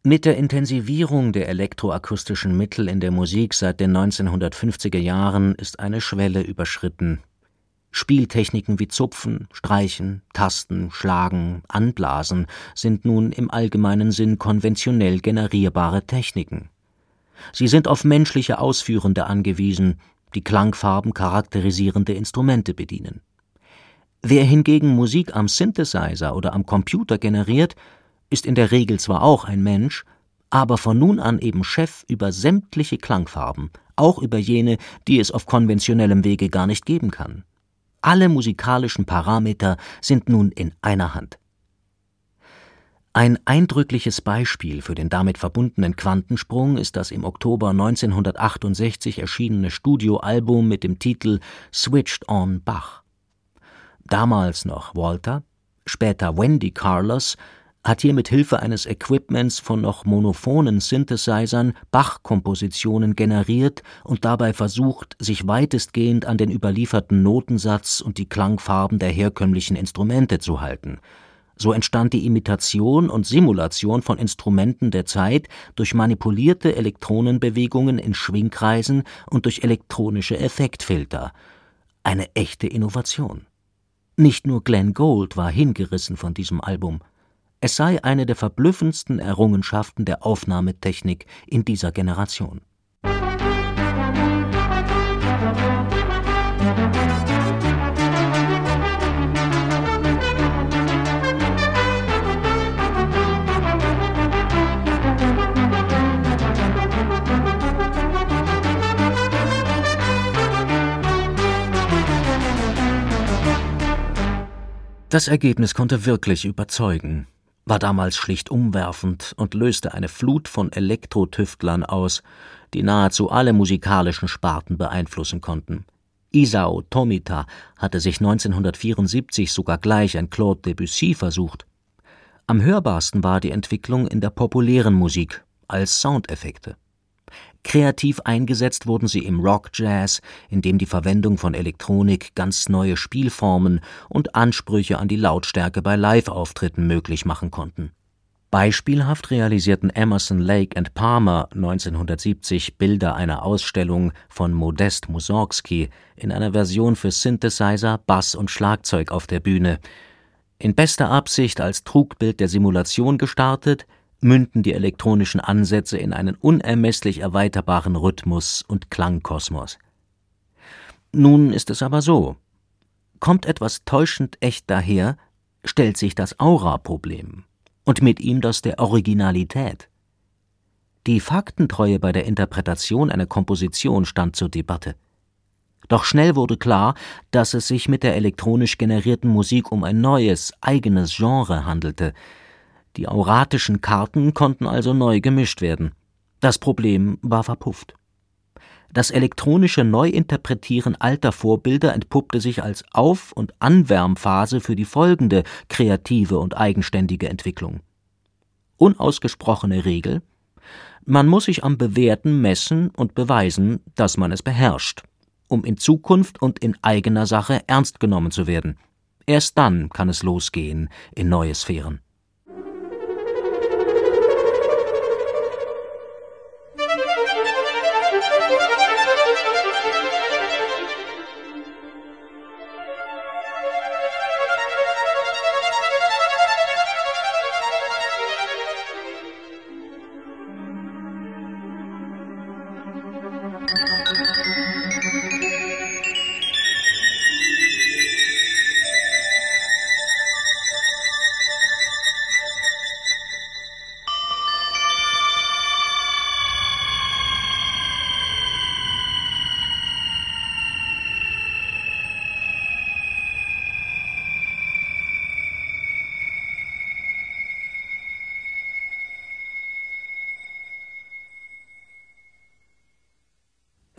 Mit der Intensivierung der elektroakustischen Mittel in der Musik seit den 1950er Jahren ist eine Schwelle überschritten. Spieltechniken wie Zupfen, Streichen, Tasten, Schlagen, Anblasen sind nun im allgemeinen Sinn konventionell generierbare Techniken. Sie sind auf menschliche Ausführende angewiesen, die Klangfarben charakterisierende Instrumente bedienen. Wer hingegen Musik am Synthesizer oder am Computer generiert, ist in der Regel zwar auch ein Mensch, aber von nun an eben Chef über sämtliche Klangfarben, auch über jene, die es auf konventionellem Wege gar nicht geben kann. Alle musikalischen Parameter sind nun in einer Hand. Ein eindrückliches Beispiel für den damit verbundenen Quantensprung ist das im Oktober 1968 erschienene Studioalbum mit dem Titel Switched on Bach. Damals noch Walter, später Wendy Carlos hat hier mit Hilfe eines Equipments von noch monophonen Synthesizern Bach-Kompositionen generiert und dabei versucht, sich weitestgehend an den überlieferten Notensatz und die Klangfarben der herkömmlichen Instrumente zu halten. So entstand die Imitation und Simulation von Instrumenten der Zeit durch manipulierte Elektronenbewegungen in Schwingkreisen und durch elektronische Effektfilter. Eine echte Innovation. Nicht nur Glenn Gould war hingerissen von diesem Album. Es sei eine der verblüffendsten Errungenschaften der Aufnahmetechnik in dieser Generation. Das Ergebnis konnte wirklich überzeugen war damals schlicht umwerfend und löste eine Flut von Elektrotüftlern aus, die nahezu alle musikalischen Sparten beeinflussen konnten. Isao Tomita hatte sich 1974 sogar gleich ein Claude Debussy versucht. Am hörbarsten war die Entwicklung in der populären Musik als Soundeffekte. Kreativ eingesetzt wurden sie im Rock-Jazz, in dem die Verwendung von Elektronik ganz neue Spielformen und Ansprüche an die Lautstärke bei Live-Auftritten möglich machen konnten. Beispielhaft realisierten Emerson, Lake and Palmer 1970 Bilder einer Ausstellung von Modest Mussorgsky in einer Version für Synthesizer, Bass und Schlagzeug auf der Bühne. In bester Absicht als Trugbild der Simulation gestartet, münden die elektronischen Ansätze in einen unermesslich erweiterbaren Rhythmus und Klangkosmos. Nun ist es aber so. Kommt etwas täuschend echt daher, stellt sich das Aura-Problem und mit ihm das der Originalität. Die Faktentreue bei der Interpretation einer Komposition stand zur Debatte. Doch schnell wurde klar, dass es sich mit der elektronisch generierten Musik um ein neues, eigenes Genre handelte, die auratischen Karten konnten also neu gemischt werden. Das Problem war verpufft. Das elektronische Neuinterpretieren alter Vorbilder entpuppte sich als Auf- und Anwärmphase für die folgende kreative und eigenständige Entwicklung. Unausgesprochene Regel Man muss sich am Bewährten messen und beweisen, dass man es beherrscht, um in Zukunft und in eigener Sache ernst genommen zu werden. Erst dann kann es losgehen in neue Sphären.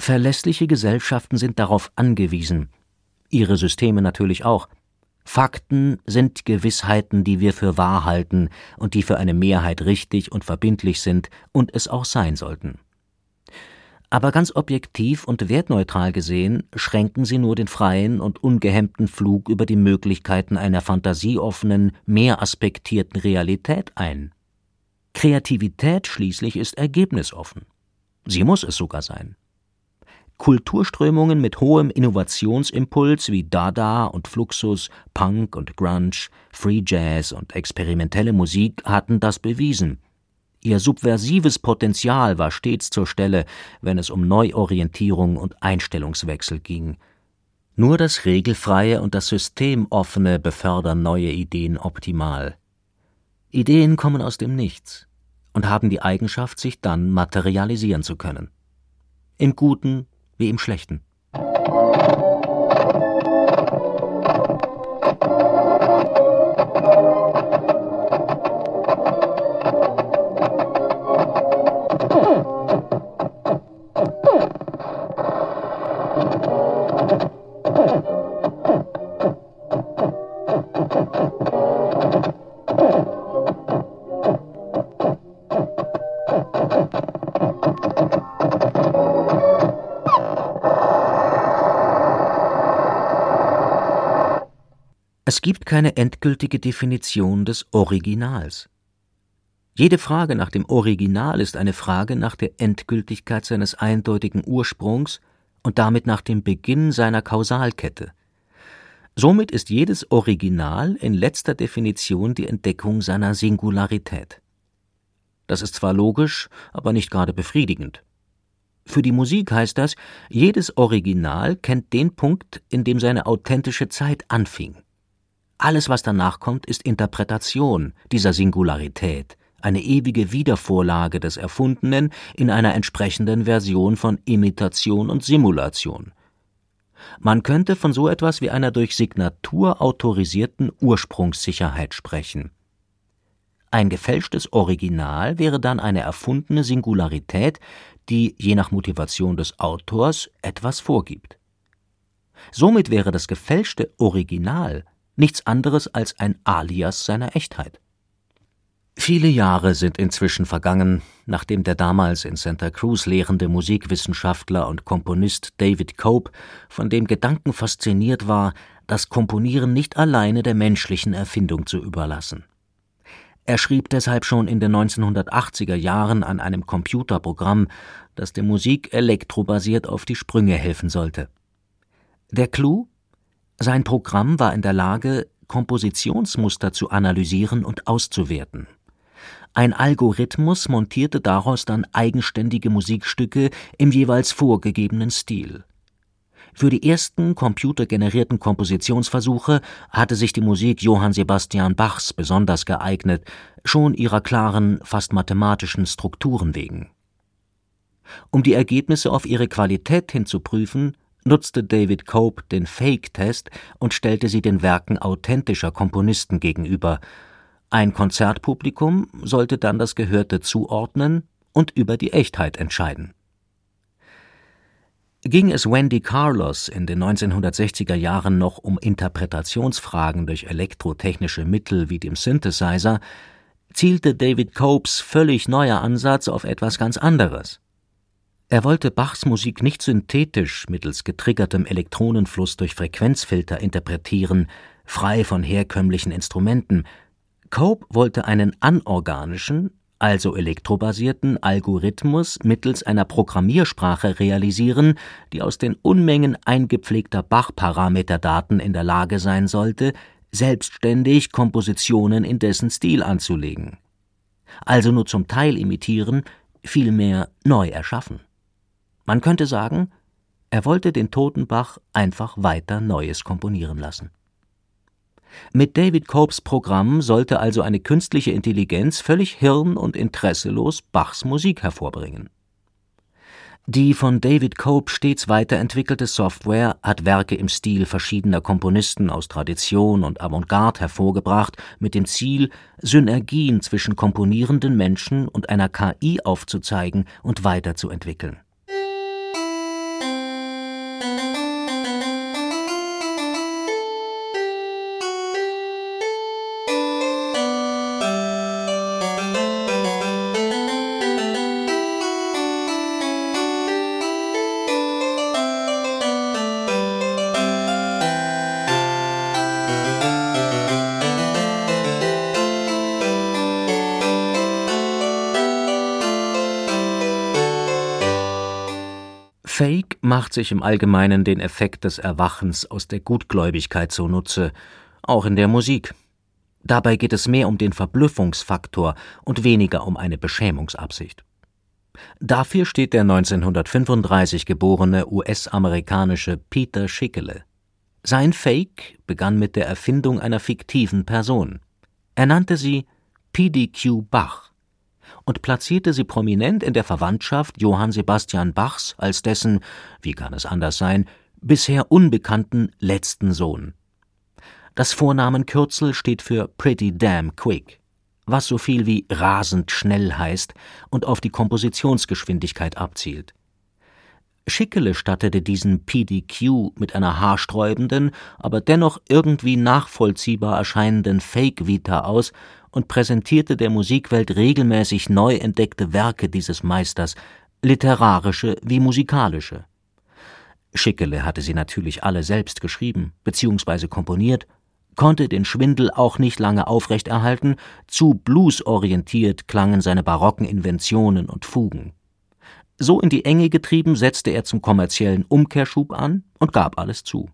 Verlässliche Gesellschaften sind darauf angewiesen, ihre Systeme natürlich auch. Fakten sind Gewissheiten, die wir für wahr halten und die für eine Mehrheit richtig und verbindlich sind und es auch sein sollten. Aber ganz objektiv und wertneutral gesehen schränken sie nur den freien und ungehemmten Flug über die Möglichkeiten einer fantasieoffenen, mehraspektierten Realität ein. Kreativität schließlich ist ergebnisoffen. Sie muss es sogar sein. Kulturströmungen mit hohem Innovationsimpuls wie Dada und Fluxus, Punk und Grunge, Free Jazz und experimentelle Musik hatten das bewiesen. Ihr subversives Potenzial war stets zur Stelle, wenn es um Neuorientierung und Einstellungswechsel ging. Nur das Regelfreie und das Systemoffene befördern neue Ideen optimal. Ideen kommen aus dem Nichts und haben die Eigenschaft, sich dann materialisieren zu können. Im Guten wie im Schlechten. Es gibt keine endgültige Definition des Originals. Jede Frage nach dem Original ist eine Frage nach der Endgültigkeit seines eindeutigen Ursprungs und damit nach dem Beginn seiner Kausalkette. Somit ist jedes Original in letzter Definition die Entdeckung seiner Singularität. Das ist zwar logisch, aber nicht gerade befriedigend. Für die Musik heißt das, jedes Original kennt den Punkt, in dem seine authentische Zeit anfing. Alles, was danach kommt, ist Interpretation dieser Singularität, eine ewige Wiedervorlage des Erfundenen in einer entsprechenden Version von Imitation und Simulation. Man könnte von so etwas wie einer durch Signatur autorisierten Ursprungssicherheit sprechen. Ein gefälschtes Original wäre dann eine erfundene Singularität, die je nach Motivation des Autors etwas vorgibt. Somit wäre das gefälschte Original nichts anderes als ein Alias seiner Echtheit. Viele Jahre sind inzwischen vergangen, nachdem der damals in Santa Cruz lehrende Musikwissenschaftler und Komponist David Cope von dem Gedanken fasziniert war, das Komponieren nicht alleine der menschlichen Erfindung zu überlassen. Er schrieb deshalb schon in den 1980er Jahren an einem Computerprogramm, das der Musik elektrobasiert auf die Sprünge helfen sollte. Der Clou sein Programm war in der Lage, Kompositionsmuster zu analysieren und auszuwerten. Ein Algorithmus montierte daraus dann eigenständige Musikstücke im jeweils vorgegebenen Stil. Für die ersten computergenerierten Kompositionsversuche hatte sich die Musik Johann Sebastian Bachs besonders geeignet, schon ihrer klaren, fast mathematischen Strukturen wegen. Um die Ergebnisse auf ihre Qualität hin zu prüfen, nutzte David Cope den Fake-Test und stellte sie den Werken authentischer Komponisten gegenüber. Ein Konzertpublikum sollte dann das Gehörte zuordnen und über die Echtheit entscheiden. Ging es Wendy Carlos in den 1960er Jahren noch um Interpretationsfragen durch elektrotechnische Mittel wie dem Synthesizer, zielte David Copes völlig neuer Ansatz auf etwas ganz anderes. Er wollte Bachs Musik nicht synthetisch mittels getriggertem Elektronenfluss durch Frequenzfilter interpretieren, frei von herkömmlichen Instrumenten. Cope wollte einen anorganischen, also elektrobasierten Algorithmus mittels einer Programmiersprache realisieren, die aus den Unmengen eingepflegter Bach-Parameterdaten in der Lage sein sollte, selbstständig Kompositionen in dessen Stil anzulegen. Also nur zum Teil imitieren, vielmehr neu erschaffen. Man könnte sagen, er wollte den toten Bach einfach weiter Neues komponieren lassen. Mit David Copes Programm sollte also eine künstliche Intelligenz völlig hirn- und interesselos Bachs Musik hervorbringen. Die von David Cope stets weiterentwickelte Software hat Werke im Stil verschiedener Komponisten aus Tradition und Avantgarde hervorgebracht, mit dem Ziel, Synergien zwischen komponierenden Menschen und einer KI aufzuzeigen und weiterzuentwickeln. Sich im Allgemeinen den Effekt des Erwachens aus der Gutgläubigkeit zunutze, auch in der Musik. Dabei geht es mehr um den Verblüffungsfaktor und weniger um eine Beschämungsabsicht. Dafür steht der 1935 geborene US-amerikanische Peter Schickele. Sein Fake begann mit der Erfindung einer fiktiven Person. Er nannte sie PDQ Bach und platzierte sie prominent in der Verwandtschaft Johann Sebastian Bachs als dessen, wie kann es anders sein, bisher unbekannten letzten Sohn. Das Vornamenkürzel steht für Pretty Damn Quick, was so viel wie rasend schnell heißt und auf die Kompositionsgeschwindigkeit abzielt. Schickele stattete diesen PDQ mit einer haarsträubenden, aber dennoch irgendwie nachvollziehbar erscheinenden Fake-Vita aus und präsentierte der Musikwelt regelmäßig neu entdeckte Werke dieses Meisters, literarische wie musikalische. Schickele hatte sie natürlich alle selbst geschrieben bzw. komponiert, konnte den Schwindel auch nicht lange aufrechterhalten, zu bluesorientiert klangen seine barocken Inventionen und Fugen. So in die Enge getrieben setzte er zum kommerziellen Umkehrschub an und gab alles zu.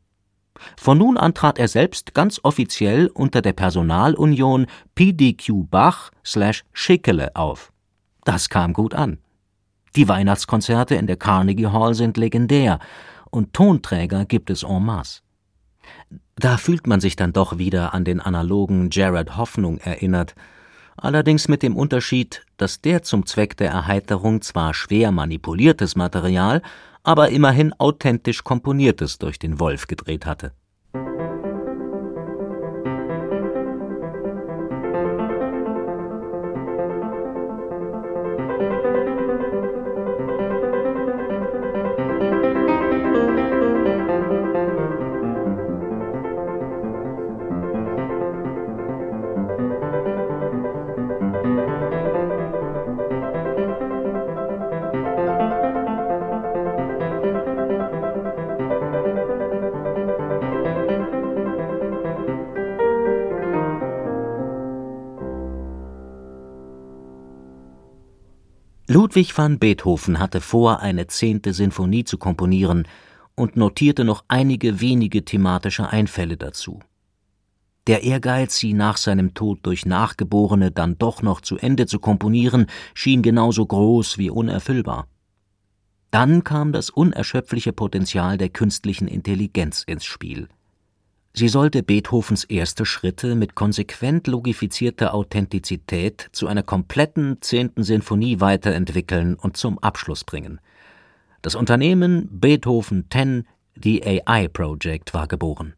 Von nun an trat er selbst ganz offiziell unter der Personalunion PDQ Bach slash Schickele auf. Das kam gut an. Die Weihnachtskonzerte in der Carnegie Hall sind legendär und Tonträger gibt es en masse. Da fühlt man sich dann doch wieder an den analogen Jared Hoffnung erinnert, allerdings mit dem Unterschied, dass der zum Zweck der Erheiterung zwar schwer manipuliertes Material, aber immerhin authentisch komponiertes durch den Wolf gedreht hatte. Ludwig van Beethoven hatte vor, eine zehnte Sinfonie zu komponieren und notierte noch einige wenige thematische Einfälle dazu. Der Ehrgeiz, sie nach seinem Tod durch Nachgeborene dann doch noch zu Ende zu komponieren, schien genauso groß wie unerfüllbar. Dann kam das unerschöpfliche Potenzial der künstlichen Intelligenz ins Spiel – Sie sollte Beethovens erste Schritte mit konsequent logifizierter Authentizität zu einer kompletten zehnten Sinfonie weiterentwickeln und zum Abschluss bringen. Das Unternehmen Beethoven 10, die AI Project, war geboren.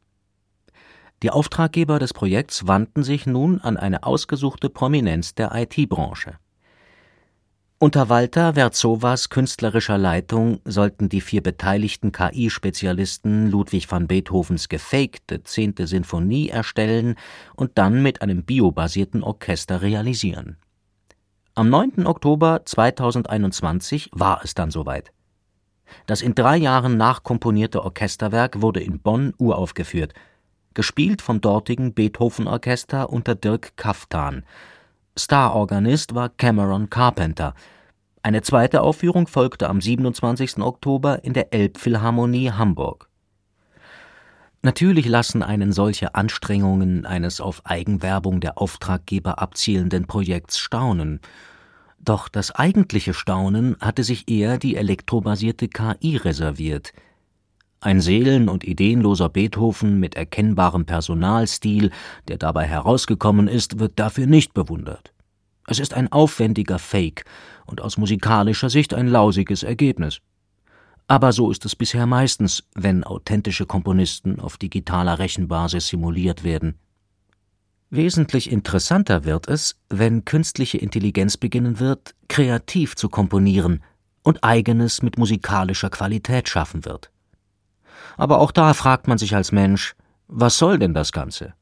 Die Auftraggeber des Projekts wandten sich nun an eine ausgesuchte Prominenz der IT-Branche. Unter Walter Werzowas künstlerischer Leitung sollten die vier beteiligten KI-Spezialisten Ludwig van Beethovens gefakte zehnte Sinfonie erstellen und dann mit einem biobasierten Orchester realisieren. Am 9. Oktober 2021 war es dann soweit. Das in drei Jahren nachkomponierte Orchesterwerk wurde in Bonn uraufgeführt, gespielt vom dortigen Beethoven-Orchester unter Dirk Kaftan – Starorganist war Cameron Carpenter. Eine zweite Aufführung folgte am 27. Oktober in der Elbphilharmonie Hamburg. Natürlich lassen einen solche Anstrengungen eines auf Eigenwerbung der Auftraggeber abzielenden Projekts staunen. Doch das eigentliche Staunen hatte sich eher die elektrobasierte KI reserviert – ein seelen- und ideenloser Beethoven mit erkennbarem Personalstil, der dabei herausgekommen ist, wird dafür nicht bewundert. Es ist ein aufwendiger Fake und aus musikalischer Sicht ein lausiges Ergebnis. Aber so ist es bisher meistens, wenn authentische Komponisten auf digitaler Rechenbasis simuliert werden. Wesentlich interessanter wird es, wenn künstliche Intelligenz beginnen wird, kreativ zu komponieren und eigenes mit musikalischer Qualität schaffen wird aber auch da fragt man sich als Mensch, was soll denn das Ganze?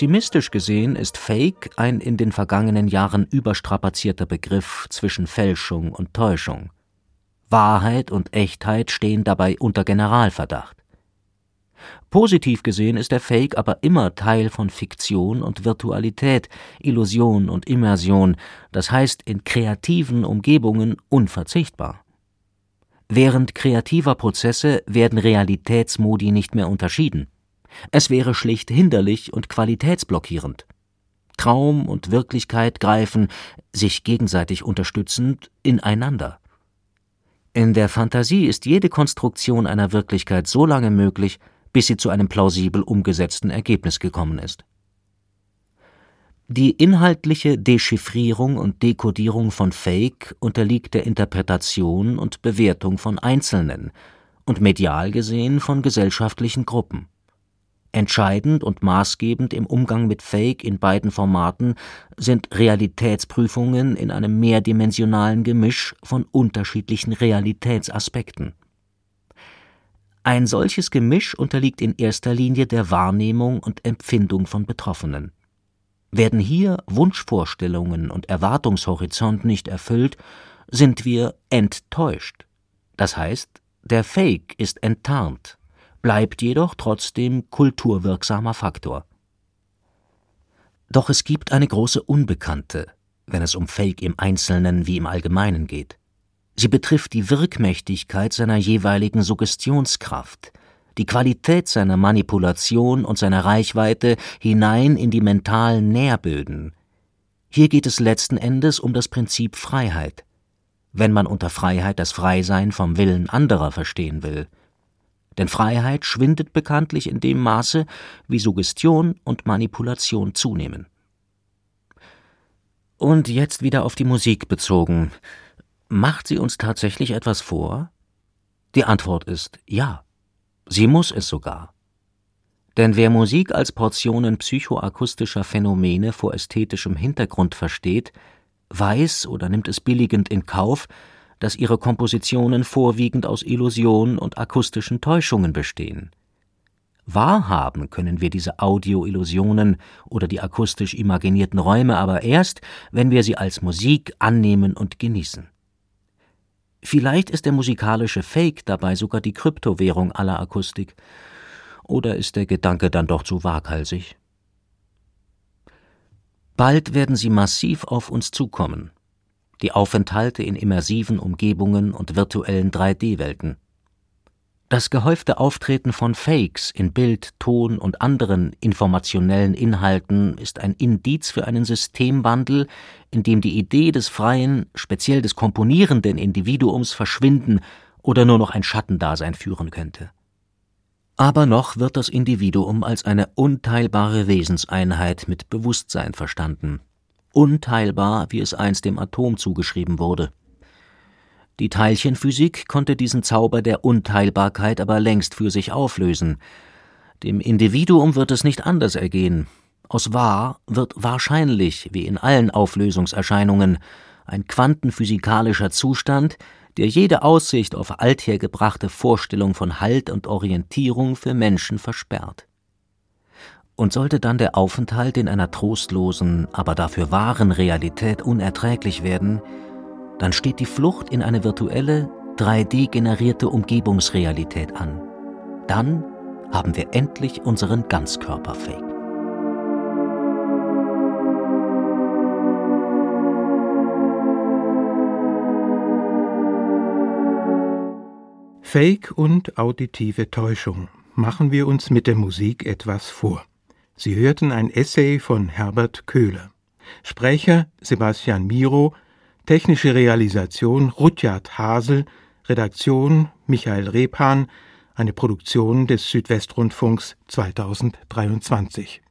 Pessimistisch gesehen ist Fake ein in den vergangenen Jahren überstrapazierter Begriff zwischen Fälschung und Täuschung. Wahrheit und Echtheit stehen dabei unter Generalverdacht. Positiv gesehen ist der Fake aber immer Teil von Fiktion und Virtualität, Illusion und Immersion, das heißt in kreativen Umgebungen unverzichtbar. Während kreativer Prozesse werden Realitätsmodi nicht mehr unterschieden. Es wäre schlicht hinderlich und qualitätsblockierend. Traum und Wirklichkeit greifen, sich gegenseitig unterstützend, ineinander. In der Fantasie ist jede Konstruktion einer Wirklichkeit so lange möglich, bis sie zu einem plausibel umgesetzten Ergebnis gekommen ist. Die inhaltliche Dechiffrierung und Dekodierung von Fake unterliegt der Interpretation und Bewertung von Einzelnen und medial gesehen von gesellschaftlichen Gruppen. Entscheidend und maßgebend im Umgang mit Fake in beiden Formaten sind Realitätsprüfungen in einem mehrdimensionalen Gemisch von unterschiedlichen Realitätsaspekten. Ein solches Gemisch unterliegt in erster Linie der Wahrnehmung und Empfindung von Betroffenen. Werden hier Wunschvorstellungen und Erwartungshorizont nicht erfüllt, sind wir enttäuscht. Das heißt, der Fake ist enttarnt bleibt jedoch trotzdem kulturwirksamer Faktor. Doch es gibt eine große Unbekannte, wenn es um Fake im Einzelnen wie im Allgemeinen geht. Sie betrifft die Wirkmächtigkeit seiner jeweiligen Suggestionskraft, die Qualität seiner Manipulation und seiner Reichweite hinein in die mentalen Nährböden. Hier geht es letzten Endes um das Prinzip Freiheit, wenn man unter Freiheit das Freisein vom Willen anderer verstehen will – denn Freiheit schwindet bekanntlich in dem Maße, wie Suggestion und Manipulation zunehmen. Und jetzt wieder auf die Musik bezogen. Macht sie uns tatsächlich etwas vor? Die Antwort ist ja. Sie muss es sogar. Denn wer Musik als Portionen psychoakustischer Phänomene vor ästhetischem Hintergrund versteht, weiß oder nimmt es billigend in Kauf, dass ihre Kompositionen vorwiegend aus Illusionen und akustischen Täuschungen bestehen. Wahrhaben können wir diese Audioillusionen oder die akustisch imaginierten Räume aber erst, wenn wir sie als Musik annehmen und genießen. Vielleicht ist der musikalische Fake dabei sogar die Kryptowährung aller Akustik. Oder ist der Gedanke dann doch zu waghalsig? Bald werden sie massiv auf uns zukommen die Aufenthalte in immersiven Umgebungen und virtuellen 3D-Welten. Das gehäufte Auftreten von Fakes in Bild, Ton und anderen informationellen Inhalten ist ein Indiz für einen Systemwandel, in dem die Idee des freien, speziell des komponierenden Individuums verschwinden oder nur noch ein Schattendasein führen könnte. Aber noch wird das Individuum als eine unteilbare Wesenseinheit mit Bewusstsein verstanden unteilbar, wie es einst dem Atom zugeschrieben wurde. Die Teilchenphysik konnte diesen Zauber der Unteilbarkeit aber längst für sich auflösen. Dem Individuum wird es nicht anders ergehen. Aus wahr wird wahrscheinlich, wie in allen Auflösungserscheinungen, ein quantenphysikalischer Zustand, der jede Aussicht auf althergebrachte Vorstellung von Halt und Orientierung für Menschen versperrt. Und sollte dann der Aufenthalt in einer trostlosen, aber dafür wahren Realität unerträglich werden, dann steht die Flucht in eine virtuelle, 3D-generierte Umgebungsrealität an. Dann haben wir endlich unseren Ganzkörper-Fake. Fake und auditive Täuschung. Machen wir uns mit der Musik etwas vor. Sie hörten ein Essay von Herbert Köhler. Sprecher Sebastian Miro, technische Realisation Rudyard Hasel, Redaktion Michael Rebhahn, eine Produktion des Südwestrundfunks 2023